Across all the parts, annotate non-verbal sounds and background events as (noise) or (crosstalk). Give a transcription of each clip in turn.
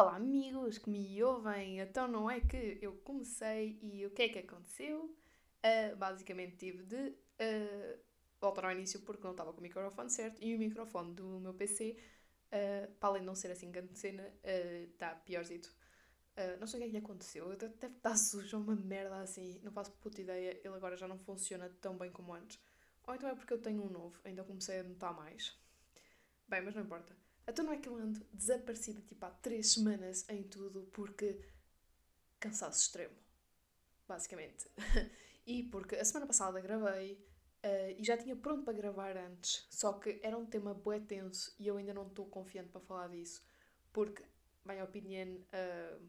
Olá, amigos que me ouvem. Então, não é que eu comecei e o que é que aconteceu? Uh, basicamente, tive de uh, voltar ao início porque não estava com o microfone certo e o microfone do meu PC, uh, para além de não ser assim grande cena, está piorzito. não sei o que é que lhe aconteceu. Deve estar (laughs) sujo, uma merda assim. Não faço puta ideia. Ele agora já não funciona tão bem como antes. Ou então é porque eu tenho um novo, ainda comecei a notar mais. Bem, mas não importa. Então não é que eu ando desaparecida tipo há três semanas em tudo porque cansaço extremo, basicamente. (laughs) e porque a semana passada gravei uh, e já tinha pronto para gravar antes, só que era um tema bué tenso e eu ainda não estou confiante para falar disso porque, bem, a opinião uh,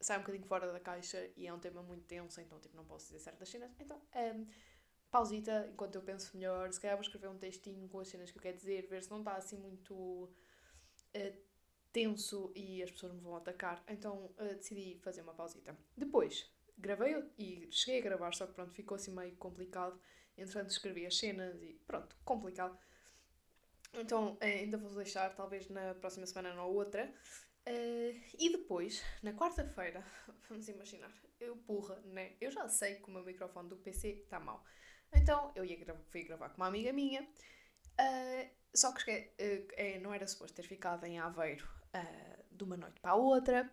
sai um bocadinho fora da caixa e é um tema muito tenso, então tipo, não posso dizer certas cenas. Então, um, ehm, pausita, enquanto eu penso melhor, se calhar vou escrever um textinho com as cenas que eu quero dizer, ver se não está assim muito uh, tenso e as pessoas me vão atacar. Então uh, decidi fazer uma pausita. Depois gravei e cheguei a gravar, só que pronto, ficou assim meio complicado. Entretanto, escrevi as cenas e pronto, complicado. Então uh, ainda vou deixar, talvez na próxima semana ou outra. Uh, e depois, na quarta-feira, (laughs) vamos imaginar, eu burra, né? Eu já sei que o meu microfone do PC está mau. Então eu ia gra fui gravar com uma amiga minha. Uh, só que uh, é, não era suposto ter ficado em Aveiro uh, de uma noite para a outra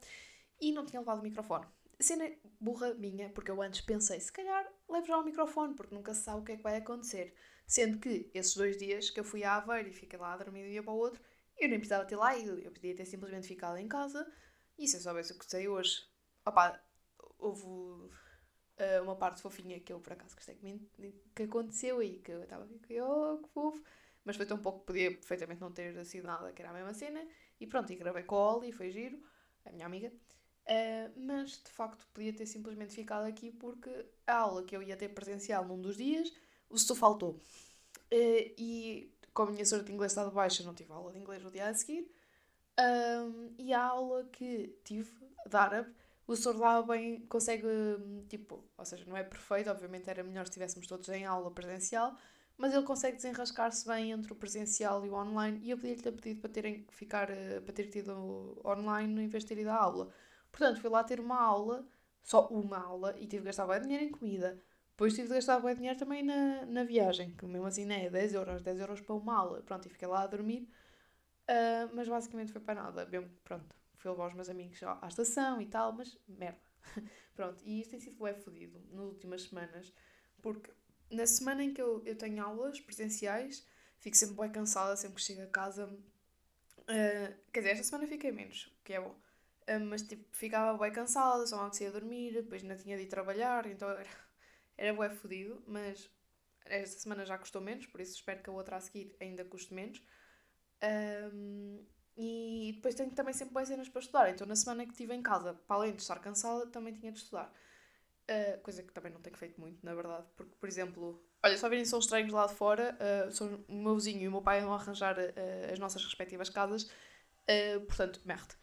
e não tinha levado o microfone. Cena burra minha, porque eu antes pensei, se calhar levo já o microfone, porque nunca se sabe o que é que vai acontecer. Sendo que esses dois dias que eu fui a Aveiro e fiquei lá a dormir de um dia para o outro, eu nem precisava ter lá ido, eu podia ter simplesmente ficado em casa e se eu soubesse o que sei hoje. Opá, houve uh, uma parte fofinha que eu por acaso gostei que, que aconteceu e que eu estava a oh, que fofo mas foi tão pouco que podia perfeitamente não ter sido nada, que era a mesma cena. E pronto, e gravei com a Oli, foi giro, a minha amiga. Uh, mas de facto podia ter simplesmente ficado aqui porque a aula que eu ia ter presencial num dos dias, o setor faltou. Uh, e como a minha sorte de inglês está de baixa, não tive aula de inglês no dia a seguir. Um, e a aula que tive de árabe, o setor lá bem consegue, tipo, ou seja, não é perfeito, obviamente era melhor se estivéssemos todos em aula presencial, mas ele consegue desenrascar-se bem entre o presencial e o online e eu podia-lhe ter pedido para, terem, ficar, eh, para ter tido online em vez de ter ido à aula. Portanto, fui lá ter uma aula, só uma aula, e tive de gastar bem dinheiro em comida. Depois tive de gastar bem dinheiro também na, na viagem, que mesmo assim não é 10 euros, 10 euros para uma aula. Pronto, e fiquei lá a dormir, uh, mas basicamente foi para nada. Bem, pronto, fui levar os meus amigos à estação e tal, mas merda. (laughs) pronto, e isto tem sido bem fodido nas últimas semanas, porque na semana em que eu, eu tenho aulas presenciais, fico sempre bem cansada, sempre que chego a casa. Uh, quer dizer, esta semana fiquei menos, o que é bom. Uh, mas tipo, ficava bem cansada, só não a dormir, depois ainda tinha de ir trabalhar, então era, era bem fodido, mas esta semana já custou menos, por isso espero que a outra a seguir ainda custe menos. Um, e depois tenho também sempre boas cenas para estudar. Então, na semana que estive em casa, para além de estar cansada, também tinha de estudar. Uh, coisa que também não tenho feito muito, na verdade. Porque, por exemplo, olha, só virem são estranhos lá de fora, uh, são o meu vizinho e o meu pai vão arranjar uh, as nossas respectivas casas. Uh, portanto, merda.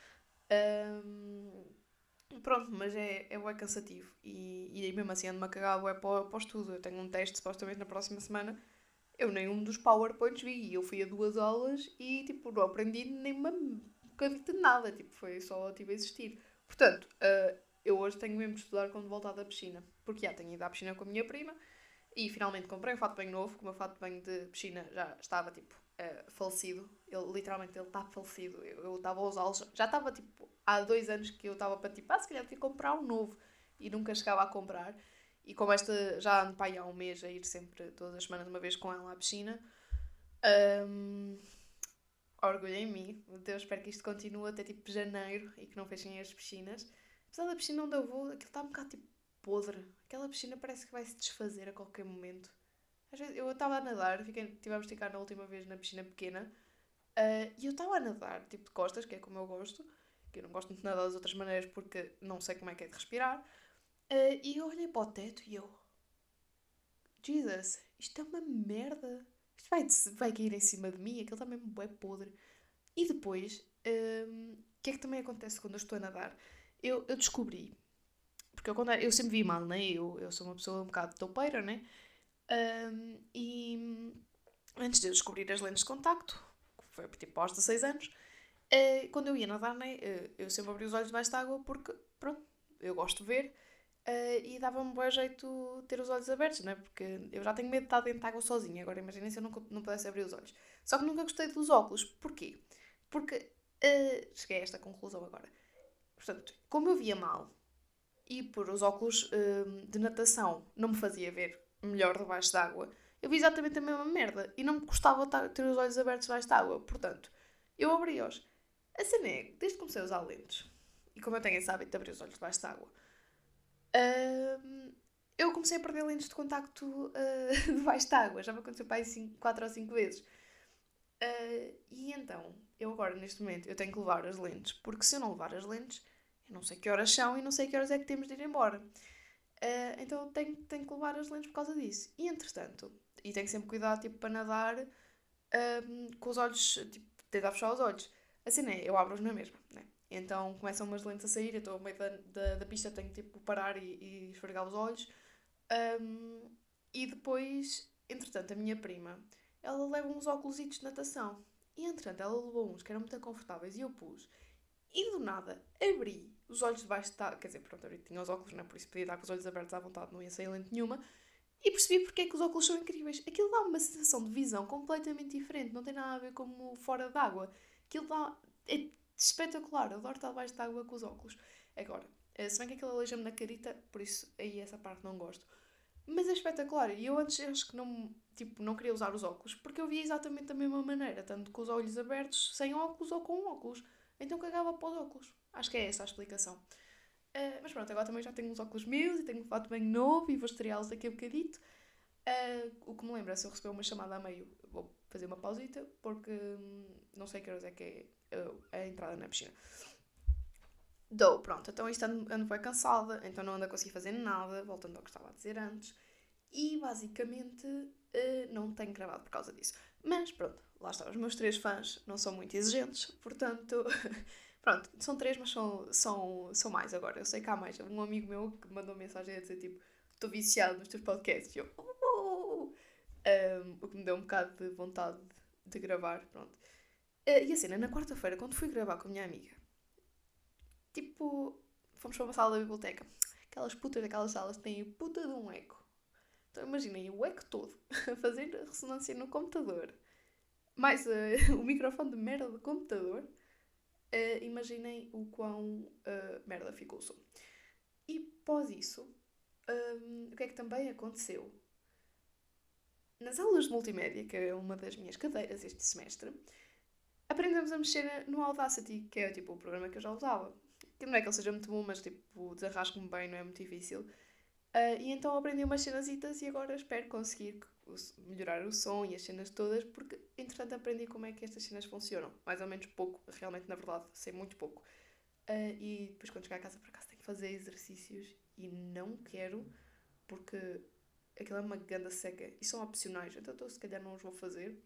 pronto, mas é, é bem cansativo. E, e mesmo assim ando-me a cagar é para, para o estudo. Eu tenho um teste supostamente na próxima semana. Eu nem um dos PowerPoints vi. Eu fui a duas aulas e tipo, não aprendi nem uma bocadinho de nada. Tipo, foi só tipo, existir. Portanto, uh, eu hoje tenho mesmo de estudar quando voltar da piscina. Porque já tenho ido à piscina com a minha prima e finalmente comprei um fato bem novo, que o meu fato de banho de piscina já estava tipo uh, falecido. Ele, literalmente ele está falecido. Eu estava a usá-los, já estava tipo há dois anos que eu estava para tipo, ah, se calhar devia comprar um novo e nunca chegava a comprar. E como esta já ando para aí há um mês a ir sempre todas as semanas uma vez com ela à piscina, um, orgulho em mim. Deus, espero que isto continue até tipo janeiro e que não fechem as piscinas. Apesar da piscina onde eu vou, aquilo está um bocado tipo podre. Aquela piscina parece que vai se desfazer a qualquer momento. Às vezes, eu estava a nadar, fiquei, tivemos de ficar na última vez na piscina pequena, uh, e eu estava a nadar, tipo de costas, que é como eu gosto, que eu não gosto muito de nadar das outras maneiras porque não sei como é que é de respirar, uh, e eu olhei para o teto e eu. Jesus, isto é uma merda. Isto vai, vai cair em cima de mim, aquilo está mesmo é podre. E depois, ah, o que é que também acontece quando eu estou a nadar? Eu, eu descobri, porque eu, quando, eu sempre vi mal, né? Eu, eu sou uma pessoa um bocado toupeira, né? Um, e antes de eu descobrir as lentes de contacto, que foi tipo aos 16 anos, Uh, quando eu ia nadar, né, uh, eu sempre abri os olhos debaixo de água porque, pronto, eu gosto de ver uh, e dava-me bom jeito ter os olhos abertos, né? Porque eu já tenho medo de estar dentro de água sozinha. Agora imaginem se eu não, não pudesse abrir os olhos. Só que nunca gostei dos óculos. Porquê? Porque cheguei a esta conclusão agora. Portanto, como eu via mal e por os óculos de natação não me fazia ver melhor debaixo d'água, eu vi exatamente a mesma merda e não me gostava ter os olhos abertos debaixo d'água. Portanto, eu abri-os. A cena é, desde que comecei a usar lentes, e como eu tenho esse hábito de abrir os olhos debaixo de água, uh, eu comecei a perder lentes de contacto uh, (laughs) debaixo de água. Já me aconteceu para aí 4 ou 5 vezes. Uh, e então, eu agora, neste momento, eu tenho que levar as lentes, porque se eu não levar as lentes, eu não sei que horas são e não sei que horas é que temos de ir embora. Uh, então tenho, tenho que levar as lentes por causa disso. E entretanto, e tenho sempre cuidado tipo, para nadar uh, com os olhos, tipo, tentar fechar os olhos. Assim é, eu abro-os na mesma, né? Então começam umas lentes a sair, eu estou ao meio da, da, da, pista, tenho tipo parar e, e esfregar os olhos. Um, e depois, entretanto, a minha prima, ela leva uns óculos de natação. E entretanto, ela levou uns que eram muito confortáveis e eu pus. E do nada, abri os olhos debaixo da. Quer dizer, pronto, abri, tinha os óculos, não é? Por isso podia estar com os olhos abertos à vontade, não ia sair lente nenhuma. E percebi porque é que os óculos são incríveis. Aquilo dá uma sensação de visão completamente diferente, não tem nada a ver com fora d'água. Aquilo dá. É espetacular, eu adoro estar debaixo de água com os óculos. Agora, eh, se bem que aquilo aleija-me na carita, por isso aí essa parte não gosto. Mas é espetacular. E eu antes acho que não, tipo, não queria usar os óculos porque eu via exatamente da mesma maneira, tanto com os olhos abertos, sem óculos ou com óculos. Então cagava para os óculos. Acho que é essa a explicação. Uh, mas pronto, agora também já tenho uns óculos meus e tenho um fato bem novo e vou estreá-los daqui a bocadito. Uh, o que me lembra, se eu receber uma chamada a meio, vou fazer uma pausita, porque hum, não sei que horas é que é uh, a entrada na piscina. Dou, pronto, então isto ando, ando bem cansada, então não ando a conseguir fazer nada, voltando ao que estava a dizer antes. E basicamente não tenho gravado por causa disso. Mas pronto, lá está, os meus três fãs não são muito exigentes, portanto (laughs) Pronto, são três, mas são, são, são mais agora. Eu sei que há mais. Um amigo meu que mandou mensagem a dizer tipo: Estou viciado nos teus podcasts. E eu, uh! um, o que me deu um bocado de vontade de gravar. Pronto. Uh, e a cena, na quarta-feira, quando fui gravar com a minha amiga, tipo, fomos para uma sala da biblioteca. Aquelas putas daquelas salas têm puta de um eco. Então imaginem o eco todo (laughs) a fazer ressonância no computador, mais uh, (laughs) o microfone de merda do computador uh, imaginem o quão uh, merda ficou o som. E pós isso, um, o que é que também aconteceu? Nas aulas de multimédia, que é uma das minhas cadeiras este semestre, aprendemos a mexer no Audacity, que é tipo o programa que eu já usava. Que não é que ele seja muito bom, mas tipo, desarrasco-me bem, não é muito difícil. Uh, e então aprendi umas cenasitas e agora espero conseguir melhorar o som e as cenas todas, porque entretanto aprendi como é que estas cenas funcionam. Mais ou menos pouco, realmente, na verdade, sei muito pouco. Uh, e depois quando chegar a casa, por acaso, tenho que fazer exercícios e não quero, porque aquilo é uma ganda seca e são opcionais, então, então se calhar não os vou fazer.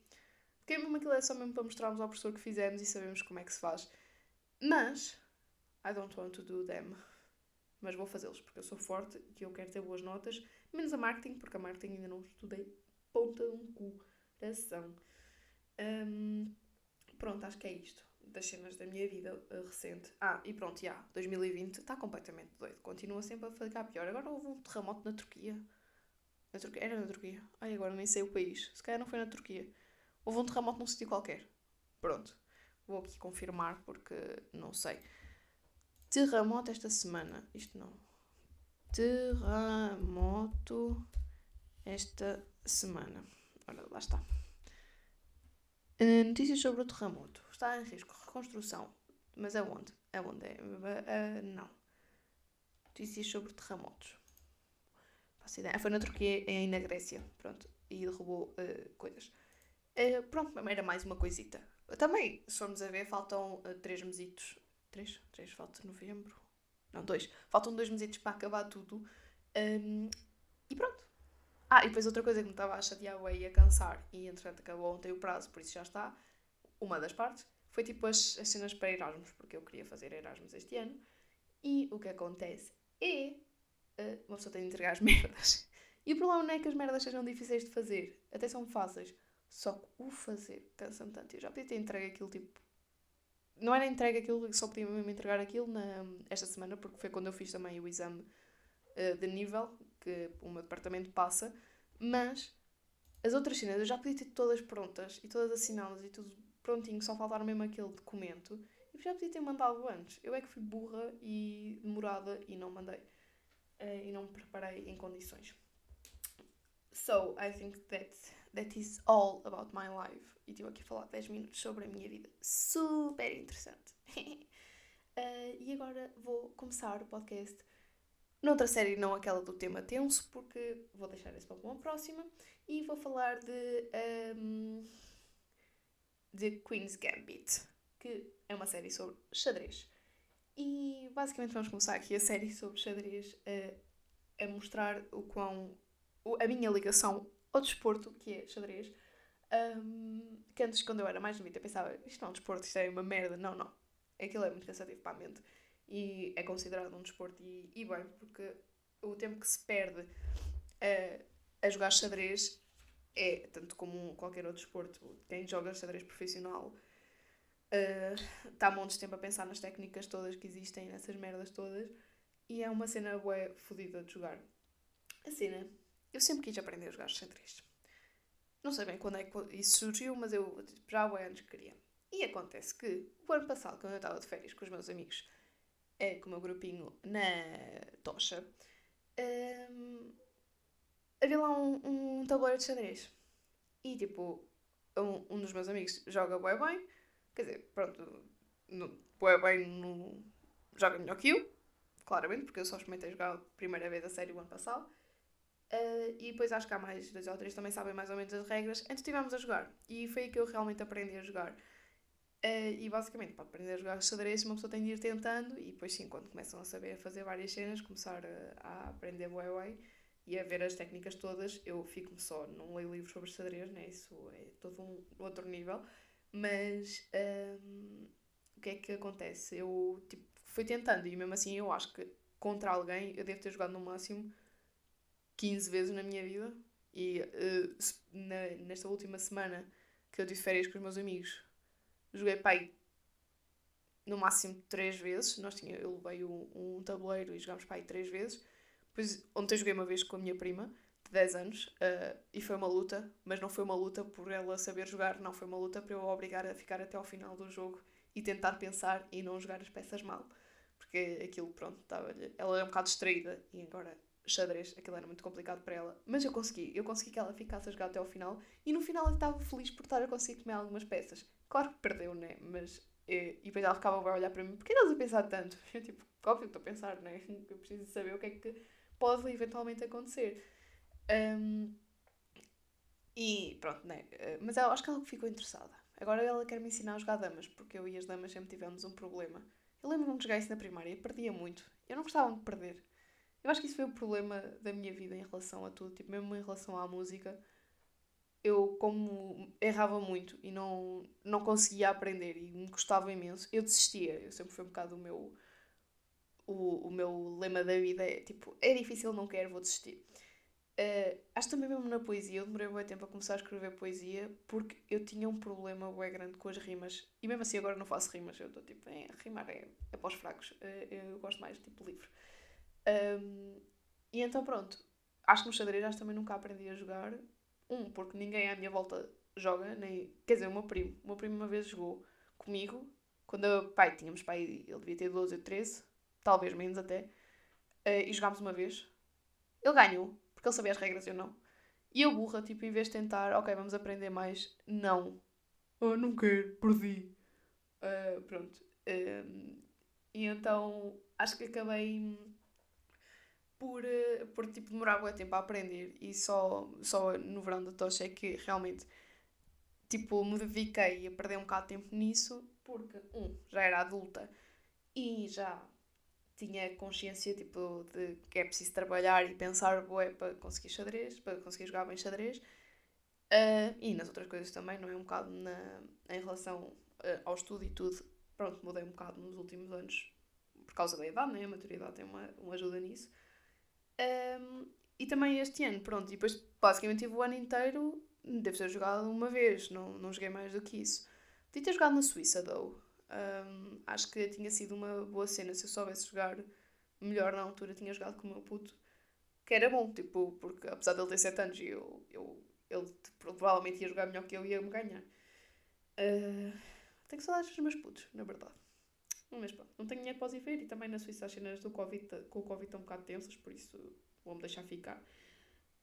Porque mesmo aquilo é só mesmo para mostrarmos ao professor que fizemos e sabemos como é que se faz. Mas, I don't want to do them. Mas vou fazê-los porque eu sou forte e eu quero ter boas notas. Menos a marketing, porque a marketing ainda não estudei ponta de um coração. Um, pronto, acho que é isto. Das cenas da minha vida uh, recente. Ah, e pronto, já. 2020 está completamente doido. Continua sempre a ficar pior. Agora houve um terremoto na Turquia. Na Turquia? Era na Turquia. Ai, agora nem sei o país. Se calhar não foi na Turquia. Houve um terremoto num sítio qualquer. Pronto. Vou aqui confirmar porque não sei. Terremoto esta semana. Isto não. Terremoto esta semana. Ora, lá está. Uh, notícias sobre o terremoto. Está em risco. Reconstrução. Mas aonde? Aonde é? Uh, não. Notícias sobre terremotos. Faço ideia. Foi na Turquia e na Grécia. Pronto. E derrubou uh, coisas. Uh, pronto, era mais uma coisita. Também, se formos a ver, faltam uh, três mesitos. Três? Três, falta novembro. Não, dois. Faltam dois mesitos para acabar tudo. Um, e pronto. Ah, e depois outra coisa que me estava a chatear e a cansar, e entretanto acabou ontem o prazo, por isso já está, uma das partes, foi tipo as, as cenas para Erasmus, porque eu queria fazer Erasmus este ano, e o que acontece é, uh, uma pessoa tem de entregar as (laughs) merdas. E o problema não é que as merdas sejam difíceis de fazer, até são fáceis, só que o fazer cansa-me tanto. Eu já podia ter entregue aquilo tipo não era entregue aquilo, só podia mesmo entregar aquilo na, esta semana, porque foi quando eu fiz também o exame uh, de nível que o meu departamento passa, mas as outras cenas eu já podia ter todas prontas e todas assinadas e tudo prontinho, só faltar mesmo aquele documento. E já podia ter mandado antes. Eu é que fui burra e demorada e não mandei. Uh, e não me preparei em condições. So, I think that, that is all about my life. E estive aqui a falar 10 minutos sobre a minha vida. Super interessante. uh, (laughs) e agora vou começar o podcast noutra série, não aquela do tema tenso, porque vou deixar esse para uma próxima. E vou falar de. Um, de Queen's Gambit, que é uma série sobre xadrez. E basicamente vamos começar aqui a série sobre xadrez a, a mostrar o quão. a minha ligação ao desporto, que é xadrez. Um, que antes, quando eu era mais novita, pensava isto não é um desporto, isto é uma merda. Não, não. Aquilo é muito cansativo para a mente. E é considerado um desporto, e, e bem, porque o tempo que se perde a, a jogar xadrez é, tanto como qualquer outro desporto, quem joga xadrez profissional está uh, montes de tempo a pensar nas técnicas todas que existem, nessas merdas todas, e é uma cena bué fodida de jogar. A cena, eu sempre quis aprender a jogar xadrez. Não sei bem quando é que isso surgiu, mas eu já há anos queria. E acontece que, o ano passado, quando eu estava de férias com os meus amigos, é, com o meu grupinho na Tocha, um, havia lá um, um tabuleiro de xadrez. E tipo, um, um dos meus amigos joga bué bem, quer dizer, pronto, bué bem no, joga melhor que eu, claramente, porque eu só experimentei jogar a primeira vez a série o ano passado. Uh, e depois acho que há mais dois ou três também sabem mais ou menos as regras. Então estivemos a jogar. E foi aí que eu realmente aprendi a jogar. Uh, e basicamente, para aprender a jogar xadrez, uma pessoa tem de ir tentando. E depois, sim, quando começam a saber fazer várias cenas, começar a, a aprender bué, bué e a ver as técnicas todas, eu fico só, não leio livros sobre xadrez, né? isso é todo um outro nível, mas um, o que é que acontece? Eu tipo, fui tentando e mesmo assim eu acho que contra alguém eu devo ter jogado no máximo 15 vezes na minha vida e uh, na, nesta última semana que eu tive férias com os meus amigos joguei pai no máximo 3 vezes, nós tinha, eu levei um, um tabuleiro e jogámos pai 3 vezes. Pois ontem joguei uma vez com a minha prima, de 10 anos, uh, e foi uma luta, mas não foi uma luta por ela saber jogar, não. Foi uma luta para eu obrigar a ficar até ao final do jogo e tentar pensar e não jogar as peças mal. Porque aquilo, pronto, estava ela é um bocado distraída e agora xadrez, aquilo era muito complicado para ela. Mas eu consegui, eu consegui que ela ficasse a jogar até ao final e no final eu estava feliz por estar a conseguir comer algumas peças. Claro que perdeu, né? Mas. E, e depois ela ficava a olhar para mim, porquê estás a pensar tanto? (laughs) Eu tipo, óbvio que estou a pensar, né? (laughs) Eu preciso saber o que é que pode eventualmente acontecer. Um, e pronto, né? Eh, mas eu acho que ela ficou interessada. Agora ela quer me ensinar a jogar damas, porque eu e as damas sempre tivemos um problema. Eu lembro-me de jogar isso na primária perdia muito. Eu não gostava de perder. Eu acho que isso foi o problema da minha vida em relação a tudo, tipo, mesmo em relação à música. Eu, como errava muito e não, não conseguia aprender e me custava imenso, eu desistia. Eu sempre fui um bocado o meu o, o meu lema da vida é tipo, é difícil, não quero, vou desistir. Uh, acho também mesmo na poesia, eu demorei muito tempo a começar a escrever poesia porque eu tinha um problema bem grande com as rimas e mesmo assim agora não faço rimas, eu estou tipo, é, rimar é, é para os fracos, uh, eu gosto mais tipo livro. Um, e então pronto, acho que no xadrez acho também nunca aprendi a jogar. Um, porque ninguém à minha volta joga, nem. Quer dizer, o meu primo. O meu primo uma vez jogou comigo, quando eu, pai, tínhamos pai, ele devia ter 12 ou 13, talvez menos até, uh, e jogámos uma vez. Ele ganhou, porque ele sabia as regras e eu não. E eu burra, tipo, em vez de tentar, ok, vamos aprender mais, não. Oh, não quero, perdi. Uh, pronto. Uh, e então acho que acabei por, uh, por tipo, demorar muito tempo a aprender e só, só no verão da tocha é que realmente tipo, me dediquei a perder um bocado de tempo nisso porque, um, já era adulta e já tinha consciência tipo, de que é preciso trabalhar e pensar bué para conseguir xadrez, para conseguir jogar bem xadrez. Uh, e nas outras coisas também, não é? Um bocado na, em relação uh, ao estudo e tudo. Pronto, mudei um bocado nos últimos anos por causa da idade, né? A maturidade tem uma, uma ajuda nisso. Um, e também este ano, pronto, e depois basicamente tive o ano inteiro, devo ter jogado uma vez, não, não joguei mais do que isso. Podia ter jogado na Suíça, though. Um, acho que tinha sido uma boa cena se eu soubesse jogar melhor na altura, tinha jogado com o meu puto, que era bom, tipo, porque apesar de ele ter 7 anos, eu, eu, ele provavelmente ia jogar melhor que eu e ia-me ganhar. Uh, tenho saudades dos meus putos, na verdade. Mas pronto, não tenho dinheiro para os ir ver e também na Suíça as cenas do COVID, com o Covid estão um bocado tensas, por isso vou-me deixar ficar.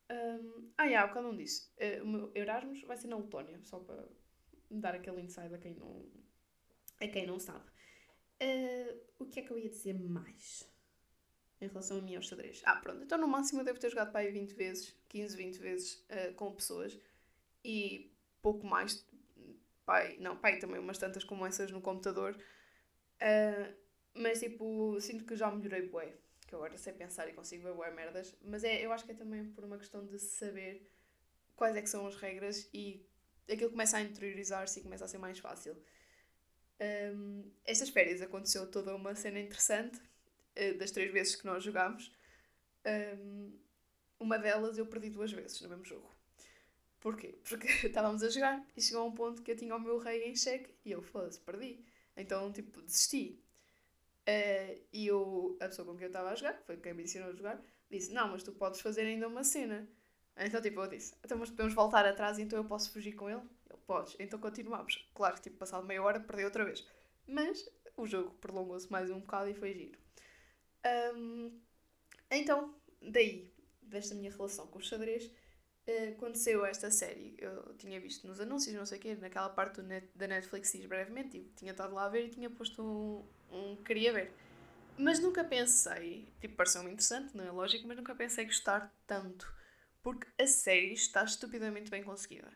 Um, ah, já, o que eu não disse. Uh, o meu Erasmus vai ser na Letónia, só para dar aquele insight a quem não, a quem não sabe. Uh, o que é que eu ia dizer mais em relação a mim aos xadrez? Ah, pronto, então no máximo eu devo ter jogado para aí 20 vezes, 15, 20 vezes uh, com pessoas e pouco mais, pai, não, pai também umas tantas como essas no computador. Uh, mas tipo, sinto que já melhorei bué que agora sei pensar e consigo ver boas merdas, mas é, eu acho que é também por uma questão de saber quais é que são as regras e aquilo começa a interiorizar-se e começa a ser mais fácil. Um, estas férias aconteceu toda uma cena interessante uh, das três vezes que nós jogámos. Um, uma delas eu perdi duas vezes no mesmo jogo. Porquê? Porque (laughs) estávamos a jogar e chegou a um ponto que eu tinha o meu rei em xeque e eu, foda-se, perdi. Então, tipo, desisti. Uh, e eu, a pessoa com quem eu estava a jogar, foi quem me ensinou a jogar, disse: Não, mas tu podes fazer ainda uma cena. Então, tipo, eu disse: Então, mas podemos voltar atrás, então eu posso fugir com ele? Ele: Podes. Então continuamos. Claro que, tipo, passado meia hora, perdi outra vez. Mas o jogo prolongou-se mais um bocado e foi giro. Um, então, daí, desta minha relação com o xadrez, aconteceu esta série. Eu tinha visto nos anúncios, não sei o quê, naquela parte net, da Netflix, diz brevemente, e tinha estado lá a ver e tinha posto um um, queria ver. Mas nunca pensei, tipo, pareceu-me interessante, não é lógico, mas nunca pensei gostar tanto. Porque a série está estupidamente bem conseguida.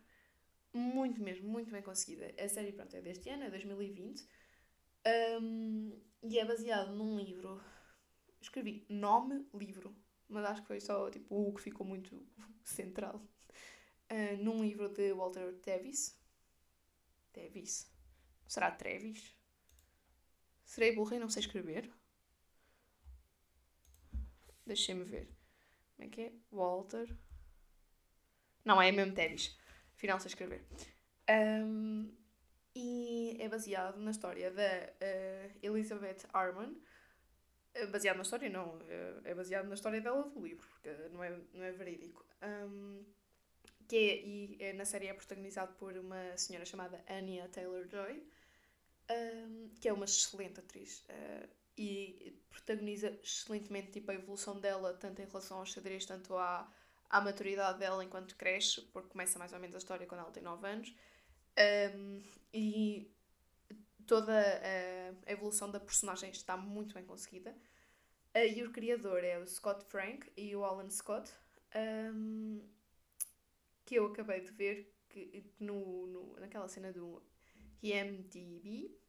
Muito mesmo, muito bem conseguida. A série, pronto, é deste ano, é 2020. Um, e é baseado num livro. Escrevi nome livro, mas acho que foi só tipo, o que ficou muito central. Uh, num livro de Walter Tevis. Tevis. Será Trevis? Serei burra e não sei escrever? Deixem-me ver. Como é que é? Walter. Não, é mesmo Tevis. Afinal, sei escrever. Um, e é baseado na história da uh, Elizabeth Arman. Uh, baseado na história, não. Uh, é baseado na história dela do livro, porque não é, não é verídico. Um, que é, e é, na série é protagonizado por uma senhora chamada Anya Taylor-Joy um, que é uma excelente atriz uh, e protagoniza excelentemente tipo, a evolução dela, tanto em relação ao xadrez, tanto à, à maturidade dela enquanto cresce, porque começa mais ou menos a história quando ela tem 9 anos, um, e toda a, evolução da personagem está muito bem conseguida. Uh, e o criador é o Scott Frank e o Alan Scott, um, que eu acabei de ver que, no, no, naquela cena do IMDb,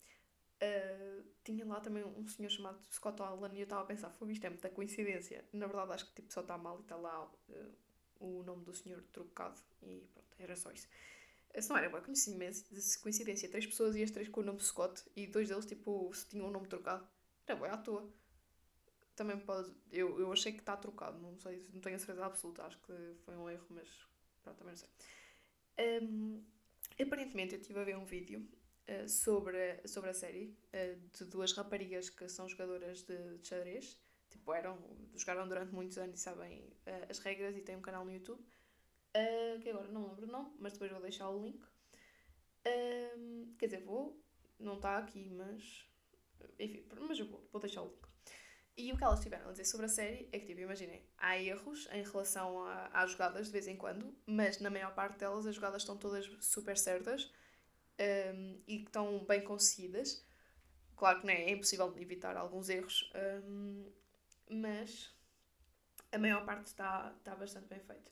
Uh, tinha lá também um senhor chamado Scott Allen e eu estava a pensar, foi isto é muita coincidência. Na verdade acho que tipo, só está mal e está lá uh, o nome do senhor trocado e pronto, era só isso. Se não era boa coincidência, três pessoas e as três com o nome Scott e dois deles tipo tinham o nome trocado. Era boa à toa. Também pode. Eu, eu achei que está trocado, não sei, não tenho a certeza absoluta, acho que foi um erro, mas pronto, também não sei. Um, aparentemente eu estive a ver um vídeo eh, sobre, sobre a série uh, de duas raparigas que são jogadoras de, de xadrez. Tipo, eram, jogaram durante muitos anos e sabem uh, as regras e têm um canal no YouTube. Que agora não lembro o nome, mas depois vou deixar o link. Quer dizer, vou, não está aqui, mas. Enfim, mas eu vou, vou deixar o link. E o que elas tiveram a dizer sobre a série é que, tipo, imaginem, há erros em relação às jogadas de vez em quando, mas na maior parte delas as jogadas estão todas super certas um, e que estão bem conseguidas. Claro que é, é impossível evitar alguns erros, um, mas a maior parte está, está bastante bem feito.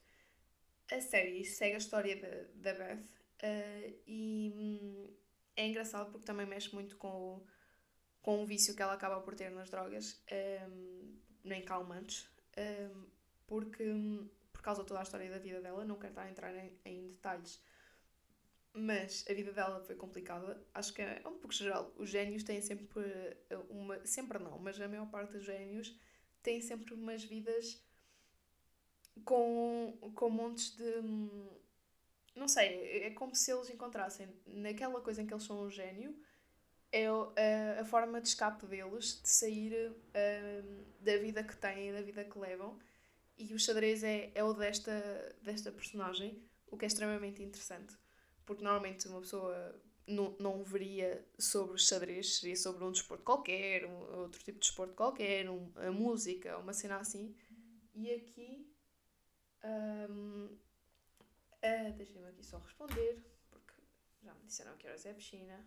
A série segue a história da, da Beth uh, e hum, é engraçado porque também mexe muito com o, com o vício que ela acaba por ter nas drogas, um, nem calmantes, um, porque hum, por causa de toda a história da vida dela, não quero estar a entrar em, em detalhes mas a vida dela foi complicada. Acho que é um pouco geral. Os génios têm sempre uma. Sempre não, mas a maior parte dos génios têm sempre umas vidas com, com montes de. Não sei, é como se eles encontrassem naquela coisa em que eles são um gênio é a, a forma de escape deles de sair um, da vida que têm, da vida que levam. E o xadrez é, é o desta, desta personagem, o que é extremamente interessante. Porque normalmente uma pessoa não, não veria sobre o xadrez, seria sobre um desporto qualquer, um, outro tipo de desporto qualquer, um, a música, uma cena assim. E aqui. Um, uh, Deixem-me aqui só responder, porque já me disseram que horas é a piscina.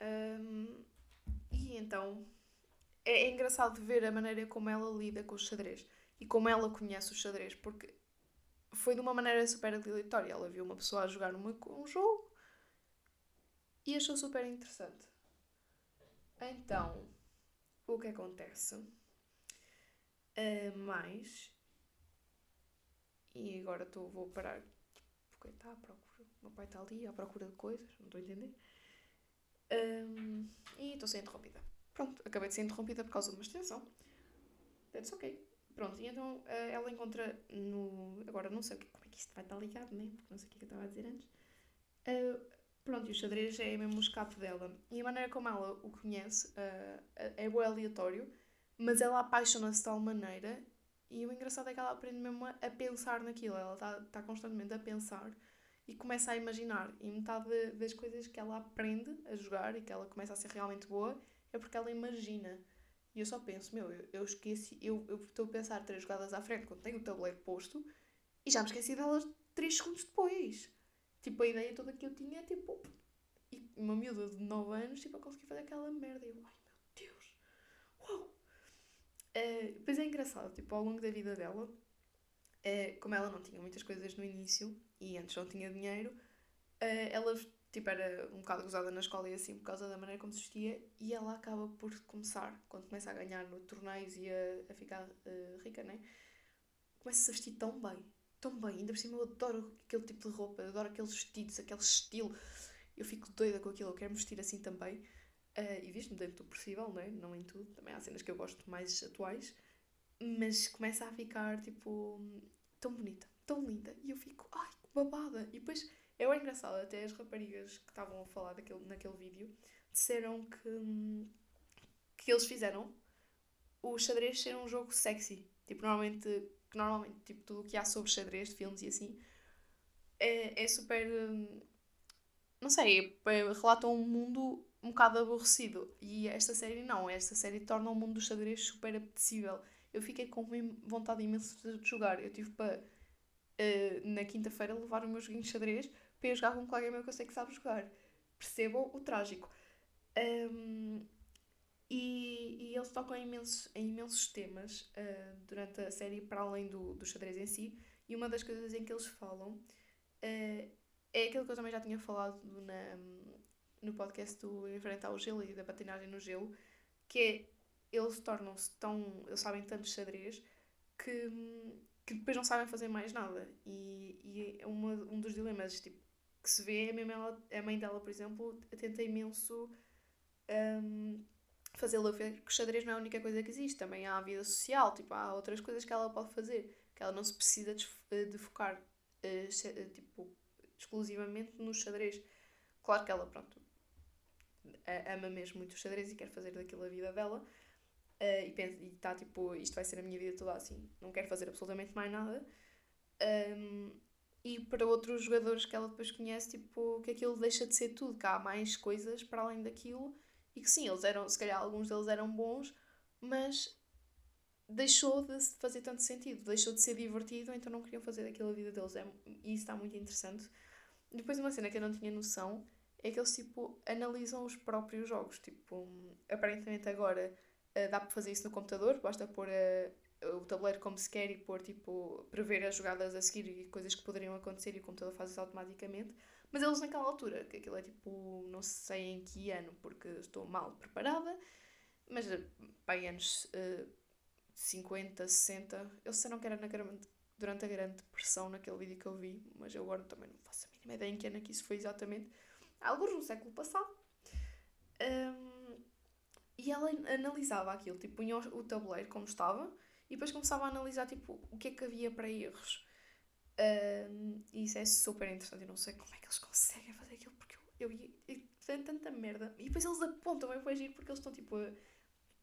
Um, e então é, é engraçado ver a maneira como ela lida com o xadrez e como ela conhece o xadrez, porque foi de uma maneira super aleatória. Ela viu uma pessoa a jogar uma, um jogo e achou super interessante. Então, o que acontece? Uh, mais. E agora tô, vou parar porque está à procura. O meu pai está ali à procura de coisas, não estou a entender. Um, e estou a ser interrompida. Pronto, acabei de ser interrompida por causa de uma extensão. That's ok. Pronto, e então uh, ela encontra no. Agora não sei como é que isto vai estar ligado, né? Porque não sei o que, é eu estava a dizer antes. Uh, pronto, e o xadrez é mesmo o escape dela. E a maneira como ela o conhece uh, é bem aleatório, mas ela apaixona-se de tal maneira. E o engraçado é que ela aprende mesmo a, pensar naquilo. Ela está tá constantemente a pensar e começa a imaginar. E metade das coisas que ela aprende a jogar e que ela começa a ser realmente boa é porque ela imagina. E eu só penso, meu, eu, eu esqueci, eu estou a pensar três jogadas à frente quando tenho o tabuleiro posto e já me esqueci delas três segundos depois. Tipo, a ideia toda que eu tinha, tipo, e uma miúda de 9 anos, tipo, a conseguir fazer aquela merda. E eu, ai! Uh, depois é engraçado, tipo, ao longo da vida dela, uh, como ela não tinha muitas coisas no início, e antes não tinha dinheiro, uh, ela tipo, era um bocado gozada na escola e assim por causa da maneira como se vestia e ela acaba por começar, quando começa a ganhar no torneios e a, a ficar uh, rica, né? Começa-se a vestir tão bem, tão bem, ainda por cima eu adoro aquele tipo de roupa, adoro aqueles vestidos, aquele estilo, eu fico doida com aquilo, eu quero vestir assim também. Uh, e visto-me dentro do possível, né? não em tudo, também há cenas que eu gosto mais atuais, mas começa a ficar tipo tão bonita, tão linda, e eu fico, ai, babada. E depois é o engraçado, até as raparigas que estavam a falar daquele, naquele vídeo disseram que, que eles fizeram o xadrez ser um jogo sexy. Tipo, normalmente, que normalmente tipo, tudo o que há sobre xadrez, de filmes e assim, é, é super. Não sei, é, relata um mundo um bocado aborrecido. E esta série não, esta série torna o mundo do xadrez super apetecível. Eu fiquei com vontade imensa de jogar. Eu tive para uh, na quinta-feira levar o meu joguinho de xadrez para ir jogar com um colega meu que eu sei que sabe jogar. Percebam o trágico. Um, e, e, eles tocam em imensos, em imensos temas uh, durante a série, para além do, do xadrez em si. E uma das coisas em que eles falam uh, é aquilo que eu também já tinha falado na, no podcast do Enfrentar o Gelo e da patinagem no gelo, que é eles tornam-se tão. Eles sabem tanto xadrez que que depois não sabem fazer mais nada. E, e é uma, um dos dilemas tipo, que se vê é mesmo ela, a mãe dela, por exemplo, tenta imenso um, fazê-la ver que o xadrez não é a única coisa que existe. Também há a vida social, tipo, há outras coisas que ela pode fazer, que ela não se precisa de, de focar uh, tipo, exclusivamente no xadrez. Claro que ela, pronto, ama mesmo muito o xadrez e quer fazer daquilo a vida dela, Uh, e está tipo, isto vai ser a minha vida toda assim, não quero fazer absolutamente mais nada. Um, e para outros jogadores que ela depois conhece, tipo, que aquilo deixa de ser tudo, que há mais coisas para além daquilo e que sim, eles eram, se calhar alguns deles eram bons, mas deixou de fazer tanto sentido, deixou de ser divertido, então não queriam fazer daquilo a vida deles. É, e isso está muito interessante. Depois, uma cena que eu não tinha noção é que eles, tipo, analisam os próprios jogos. Tipo, aparentemente agora Uh, dá para fazer isso no computador, basta pôr uh, o tabuleiro como se quer e pôr, tipo, prever as jogadas a seguir e coisas que poderiam acontecer e o computador faz isso automaticamente. Mas eles naquela altura, que aquilo é tipo, não sei em que ano, porque estou mal preparada, mas para anos uh, 50, 60, eles disseram que era na grande, durante a Grande Depressão naquele vídeo que eu vi, mas eu agora também não faço a mínima ideia em que ano é que isso foi exatamente. Alguns no século passado. Um, e ela analisava aquilo, tipo, punha o tabuleiro como estava e depois começava a analisar, tipo, o que é que havia para erros. Um, e isso é super interessante. Eu não sei como é que eles conseguem fazer aquilo, porque eu, eu, eu fazem tanta merda. E depois eles apontam, é giro porque eles estão tipo.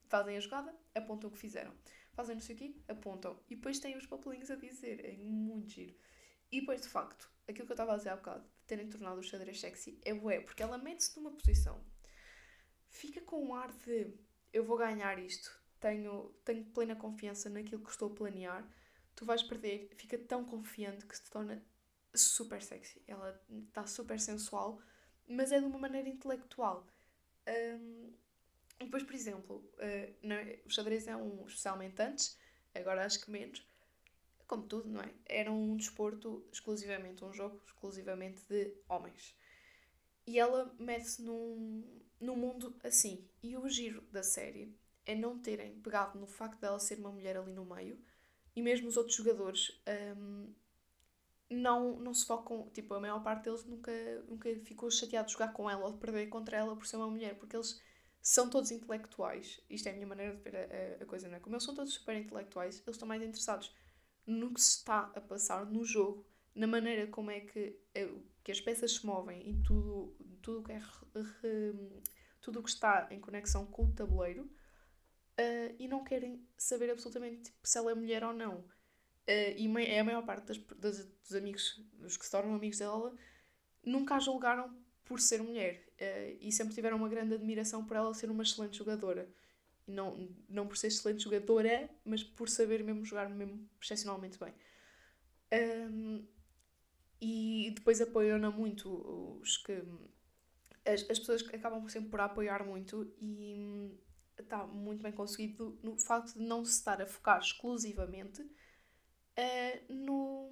Fazem a jogada, apontam o que fizeram. Fazem não sei o quê, apontam. E depois têm os papelinhos a dizer. É muito giro. E depois, de facto, aquilo que eu estava a dizer há bocado, terem tornado o xadrez sexy, é bué, porque ela mete-se numa posição, fica com um ar de eu vou ganhar isto, tenho, tenho plena confiança naquilo que estou a planear, tu vais perder, fica tão confiante que se torna super sexy. Ela está super sensual, mas é de uma maneira intelectual. Um, depois, por exemplo, uh, não, o xadrez é um, especialmente antes, agora acho que menos, como tudo, não é? Era um desporto exclusivamente, um jogo exclusivamente de homens. E ela mete-se num, num mundo assim. E o giro da série é não terem pegado no facto dela ser uma mulher ali no meio e mesmo os outros jogadores um, não, não se focam, tipo, a maior parte deles nunca, nunca ficou chateado de jogar com ela ou de perder contra ela por ser uma mulher, porque eles são todos intelectuais. Isto é a minha maneira de ver a, a, coisa, não é? Como eles são todos super intelectuais, eles estão mais interessados no que se está a passar no jogo, na maneira como é que, é, que as peças se movem e tudo tudo que é que está em conexão com o tabuleiro uh, e não querem saber absolutamente tipo, se ela é mulher ou não. Uh, e é a maior parte das, das, dos amigos, dos que se tornam amigos dela, nunca a julgaram por ser mulher uh, e sempre tiveram uma grande admiração por ela ser uma excelente jogadora. Não, não por ser excelente jogadora, mas por saber mesmo jogar mesmo excepcionalmente bem. Um, e depois apoiam-na muito os que. As, as pessoas acabam sempre por apoiar muito e está muito bem conseguido no facto de não se estar a focar exclusivamente uh, no.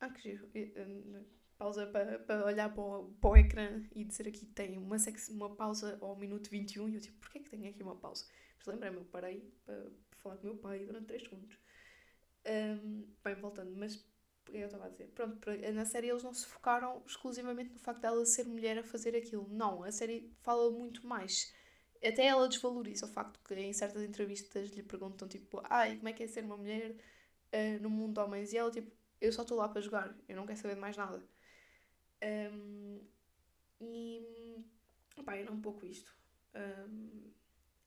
Ah, que giro. Uh, pausa para, para olhar para o, para o ecrã e dizer aqui tem uma, uma pausa ao minuto 21 e eu tipo, porquê que tem aqui uma pausa? Mas lembrei-me, eu parei para, falar com o meu pai durante 3 segundos. Um, bem, voltando, mas eu estava a dizer, pronto, na série eles não se focaram exclusivamente no facto dela ser mulher a fazer aquilo. Não, a série fala muito mais. Até ela desvaloriza o facto que em certas entrevistas lhe perguntam tipo, ai, como é que é ser uma mulher uh, no mundo de homens? E ela tipo, eu só estou lá para jogar, eu não quero saber de mais nada. Um, e pá, era um pouco isto. Um,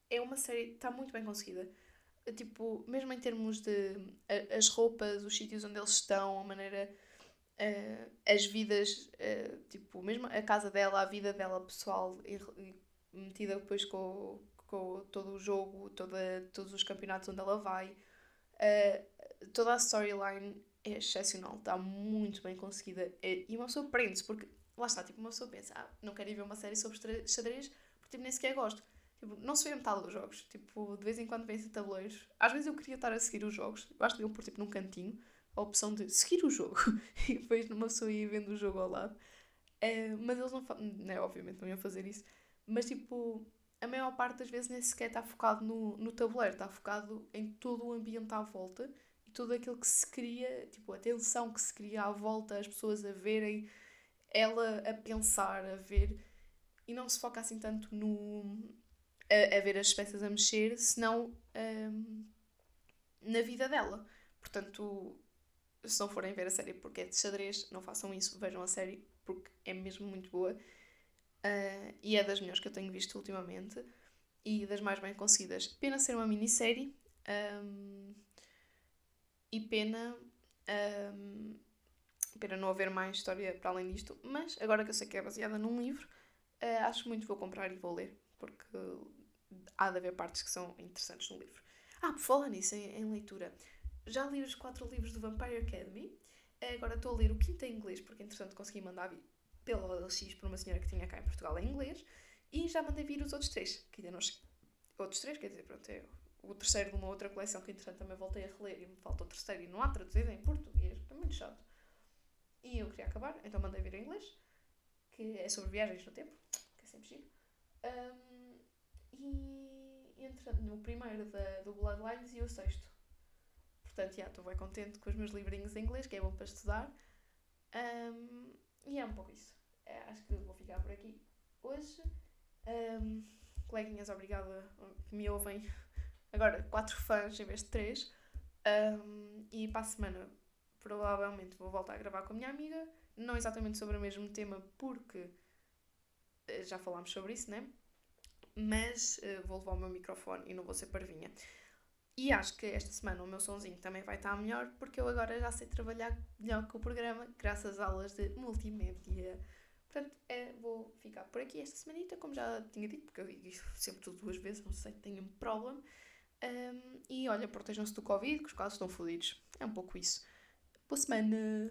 é uma série, está muito bem conseguida. Tipo, mesmo em termos de a, as roupas, os sítios onde eles estão, a maneira, uh, as vidas, uh, tipo, mesmo a casa dela, a vida dela pessoal, e, e metida depois com, com todo o jogo, toda, todos os campeonatos onde ela vai. Uh, toda a storyline é excepcional, está muito bem conseguida. É, e uma pessoa prende-se, porque lá está, tipo, uma pessoa pensa, ah, não quero ir ver uma série sobre xadrez, porque tipo, nem sequer gosto. Tipo, não se vê metade dos jogos. Tipo, de vez em quando vêm-se tabuleiros. Às vezes eu queria estar a seguir os jogos. Eu acho que eu por tipo num cantinho a opção de seguir o jogo (laughs) e depois uma pessoa ia vendo o jogo ao lado. É, mas eles não né, obviamente não iam fazer isso. Mas tipo, a maior parte das vezes nem sequer está focado no, no tabuleiro, está focado em todo o ambiente à volta tudo aquilo que se cria, tipo, a tensão que se cria à volta, as pessoas a verem, ela a pensar, a ver, e não se foca assim tanto no. a, a ver as peças a mexer, senão um, na vida dela. Portanto, se não forem ver a série porque é de xadrez, não façam isso, vejam a série porque é mesmo muito boa. Uh, e é das melhores que eu tenho visto ultimamente e das mais bem conseguidas. Pena ser uma minissérie. Um, e pena, um, pena não haver mais história para além disto, mas agora que eu sei que é baseada num livro, uh, acho muito vou comprar e vou ler, porque há de haver partes que são interessantes no livro. Ah, por falar nisso, em, em leitura, já li os quatro livros do Vampire Academy, agora estou a ler o quinto em inglês, porque entretanto consegui mandar vir pela OLX por uma senhora que tinha cá em Portugal em inglês, e já mandei vir os outros três, que ainda não Outros três, quer dizer, pronto, é o terceiro de uma outra coleção que entretanto também voltei a reler e me falta o terceiro e não há traduzido em português, é muito chato. E eu queria acabar, então mandei vir em inglês, que é sobre viagens no tempo, que é sempre giro. Um, e entretanto, no primeiro da, do Bloodlines e o sexto. Portanto, já estou bem contente com os meus livrinhos em inglês, que é bom para estudar. Um, e é um pouco isso. É, acho que vou ficar por aqui hoje. Um, coleguinhas, obrigada que me ouvem agora quatro fãs em vez de três. Um, e para a semana provavelmente vou voltar a gravar com a minha amiga não exatamente sobre o mesmo tema, porque uh, já falámos sobre isso, né? Mas uh, vou levar o meu microfone e não vou ser parvinha. E acho que esta semana o meu sonzinho também vai estar melhor, porque eu agora já sei trabalhar melhor com o programa, graças às aulas de multimédia. Portanto, é, vou ficar por aqui esta semanita, como já tinha dito, porque eu digo sempre tudo duas vezes, não sei, tenho um problema. Um, e olha, protejam-se do Covid, que os casos estão fodidos. É um pouco isso. Boa semana!